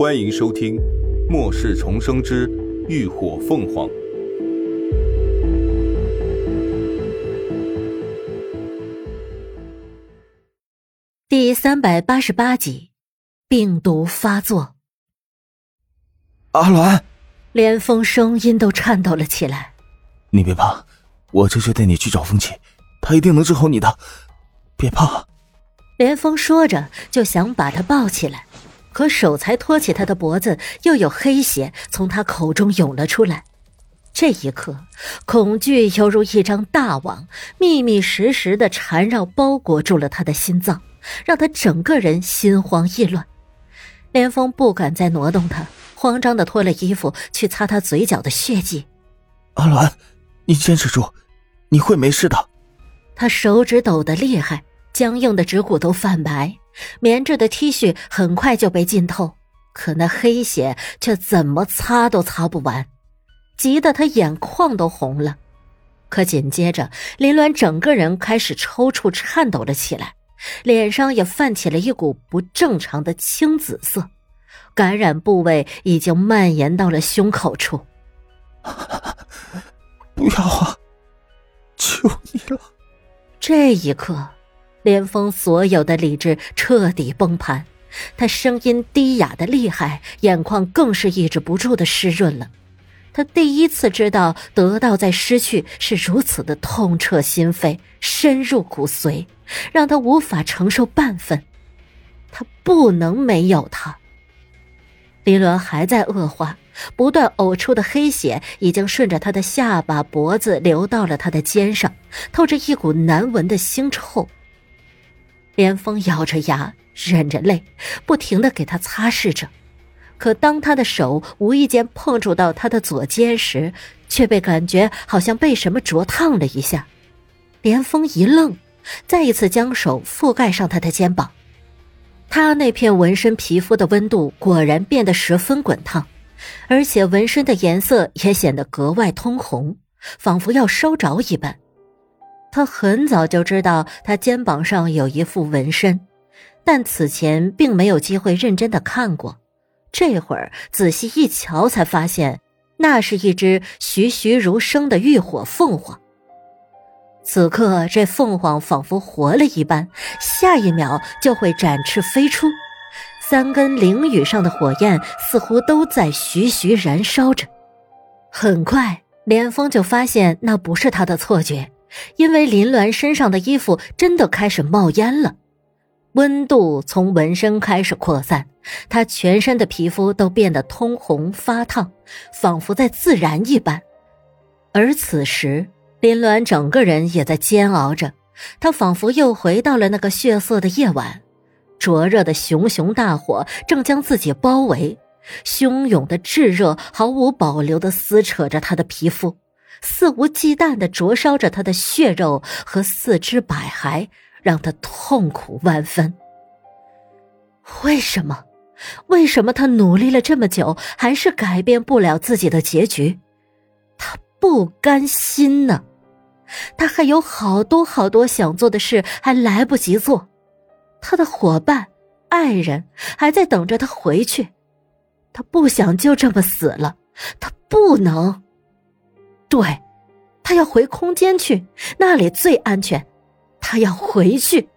欢迎收听《末世重生之浴火凤凰》第三百八十八集，病毒发作。阿鸾，连峰声音都颤抖了起来。你别怕，我这就带你去找风起，他一定能治好你的。别怕。连峰说着，就想把他抱起来，可手才托起他的脖子，又有黑血从他口中涌了出来。这一刻，恐惧犹如一张大网，密密实实的缠绕包裹住了他的心脏，让他整个人心慌意乱。连峰不敢再挪动他，慌张的脱了衣服去擦他嘴角的血迹。阿鸾，你坚持住，你会没事的。他手指抖得厉害。僵硬的指骨都泛白，棉质的 T 恤很快就被浸透，可那黑血却怎么擦都擦不完，急得他眼眶都红了。可紧接着，林鸾整个人开始抽搐、颤抖了起来，脸上也泛起了一股不正常的青紫色，感染部位已经蔓延到了胸口处。不要啊！求你了！这一刻。连峰所有的理智彻底崩盘，他声音低哑的厉害，眼眶更是抑制不住的湿润了。他第一次知道得到再失去是如此的痛彻心扉，深入骨髓，让他无法承受半分。他不能没有他。林鸾还在恶化，不断呕出的黑血已经顺着他的下巴、脖子流到了他的肩上，透着一股难闻的腥臭。连峰咬着牙，忍着泪，不停的给他擦拭着。可当他的手无意间碰触到他的左肩时，却被感觉好像被什么灼烫了一下。连峰一愣，再一次将手覆盖上他的肩膀。他那片纹身皮肤的温度果然变得十分滚烫，而且纹身的颜色也显得格外通红，仿佛要烧着一般。他很早就知道他肩膀上有一副纹身，但此前并没有机会认真的看过。这会儿仔细一瞧，才发现那是一只栩栩如生的浴火凤凰。此刻，这凤凰仿佛活了一般，下一秒就会展翅飞出。三根翎羽上的火焰似乎都在徐徐燃烧着。很快，连峰就发现那不是他的错觉。因为林鸾身上的衣服真的开始冒烟了，温度从纹身开始扩散，他全身的皮肤都变得通红发烫，仿佛在自燃一般。而此时，林鸾整个人也在煎熬着，他仿佛又回到了那个血色的夜晚，灼热的熊熊大火正将自己包围，汹涌的炙热毫无保留地撕扯着他的皮肤。肆无忌惮的灼烧着他的血肉和四肢百骸，让他痛苦万分。为什么？为什么他努力了这么久，还是改变不了自己的结局？他不甘心呢。他还有好多好多想做的事，还来不及做。他的伙伴、爱人还在等着他回去。他不想就这么死了。他不能。对，他要回空间去，那里最安全。他要回去。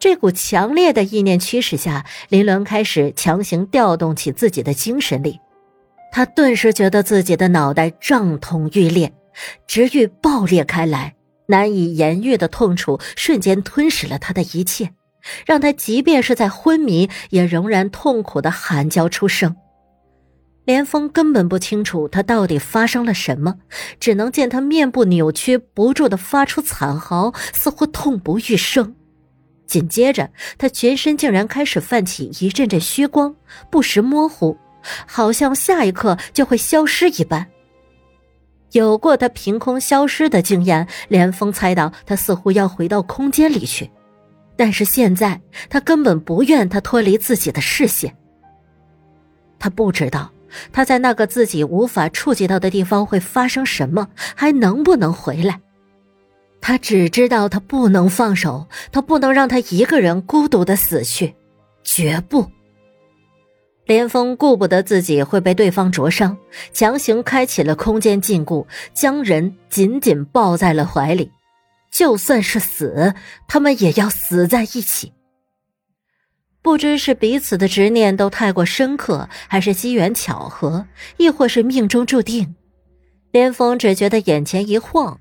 这股强烈的意念驱使下，林伦开始强行调动起自己的精神力。他顿时觉得自己的脑袋胀痛欲裂，直欲爆裂开来，难以言喻的痛楚瞬间吞噬了他的一切，让他即便是在昏迷，也仍然痛苦的喊叫出声。连峰根本不清楚他到底发生了什么，只能见他面部扭曲，不住的发出惨嚎，似乎痛不欲生。紧接着，他全身竟然开始泛起一阵阵虚光，不时模糊，好像下一刻就会消失一般。有过他凭空消失的经验，连峰猜到他似乎要回到空间里去，但是现在他根本不愿他脱离自己的视线。他不知道。他在那个自己无法触及到的地方会发生什么？还能不能回来？他只知道他不能放手，他不能让他一个人孤独的死去，绝不。连峰顾不得自己会被对方灼伤，强行开启了空间禁锢，将人紧紧抱在了怀里。就算是死，他们也要死在一起。不知是彼此的执念都太过深刻，还是机缘巧合，亦或是命中注定。连峰只觉得眼前一晃，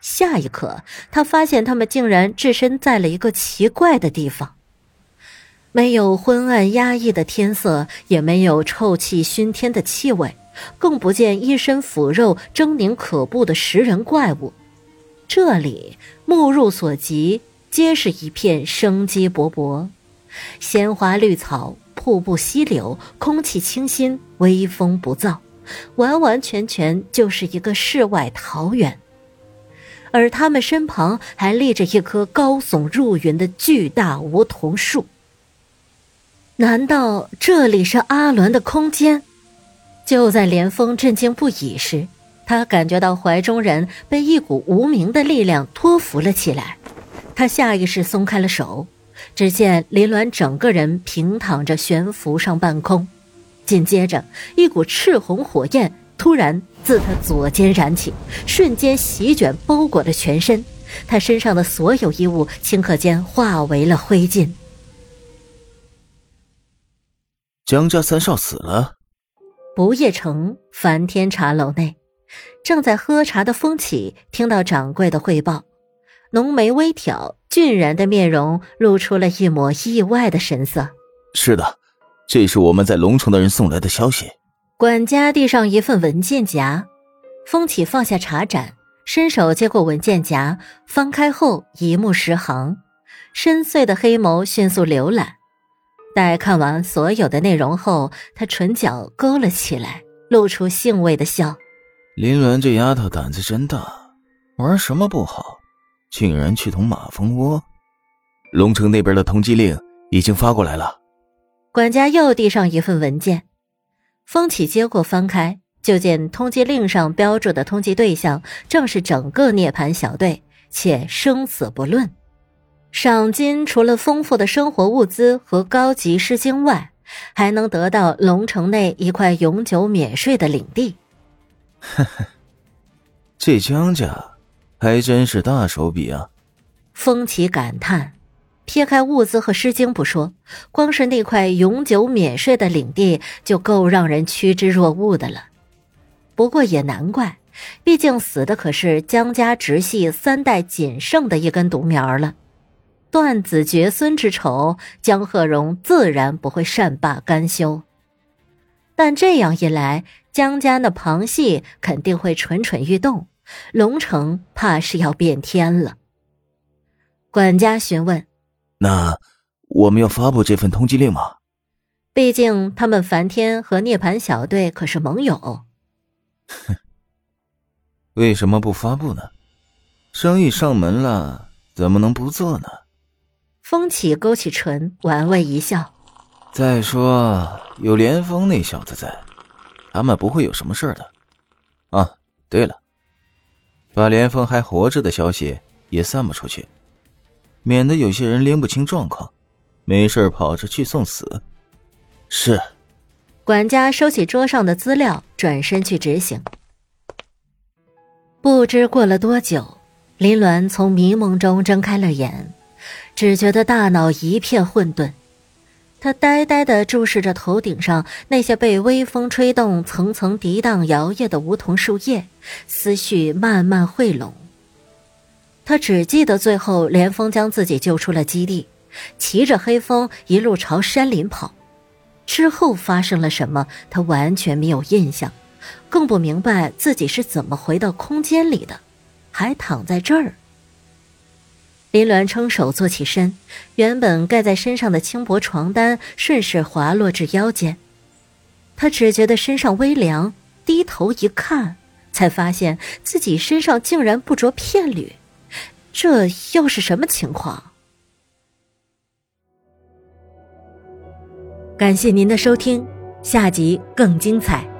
下一刻，他发现他们竟然置身在了一个奇怪的地方。没有昏暗压抑的天色，也没有臭气熏天的气味，更不见一身腐肉、狰狞可怖的食人怪物。这里目入所及，皆是一片生机勃勃，鲜花绿草，瀑布溪流，空气清新，微风不燥，完完全全就是一个世外桃源。而他们身旁还立着一棵高耸入云的巨大梧桐树。难道这里是阿伦的空间？就在连峰震惊不已时，他感觉到怀中人被一股无名的力量托扶了起来。他下意识松开了手，只见林鸾整个人平躺着悬浮上半空。紧接着，一股赤红火焰突然自他左肩燃起，瞬间席卷包裹着全身。他身上的所有衣物顷刻间化为了灰烬。江家三少死了。不夜城梵天茶楼内，正在喝茶的风起听到掌柜的汇报，浓眉微挑，俊然的面容露出了一抹意外的神色。是的，这是我们在龙城的人送来的消息。管家递上一份文件夹，风起放下茶盏，伸手接过文件夹，翻开后一目十行，深邃的黑眸迅速浏览。待看完所有的内容后，他唇角勾了起来，露出兴味的笑。林鸾这丫头胆子真大，玩什么不好，竟然去捅马蜂窝。龙城那边的通缉令已经发过来了。管家又递上一份文件，风起接过翻开，就见通缉令上标注的通缉对象正是整个涅槃小队，且生死不论。赏金除了丰富的生活物资和高级诗经外，还能得到龙城内一块永久免税的领地。呵呵，这江家还真是大手笔啊！风起感叹，撇开物资和诗经不说，光是那块永久免税的领地就够让人趋之若鹜的了。不过也难怪，毕竟死的可是江家直系三代仅剩的一根独苗了。断子绝孙之仇，江鹤荣自然不会善罢甘休。但这样一来，江家那旁系肯定会蠢蠢欲动，龙城怕是要变天了。管家询问：“那我们要发布这份通缉令吗？”毕竟他们梵天和涅槃小队可是盟友。哼，为什么不发布呢？生意上门了，怎么能不做呢？风起勾起唇，玩味一笑。再说有连峰那小子在，他们不会有什么事的。啊，对了，把连峰还活着的消息也散不出去，免得有些人拎不清状况，没事跑着去送死。是。管家收起桌上的资料，转身去执行。不知过了多久，林鸾从迷梦中睁开了眼。只觉得大脑一片混沌，他呆呆地注视着头顶上那些被微风吹动、层层涤荡摇曳的梧桐树叶，思绪慢慢汇拢。他只记得最后连峰将自己救出了基地，骑着黑风一路朝山林跑，之后发生了什么，他完全没有印象，更不明白自己是怎么回到空间里的，还躺在这儿。林鸾撑手坐起身，原本盖在身上的轻薄床单顺势滑落至腰间。他只觉得身上微凉，低头一看，才发现自己身上竟然不着片缕，这又是什么情况？感谢您的收听，下集更精彩。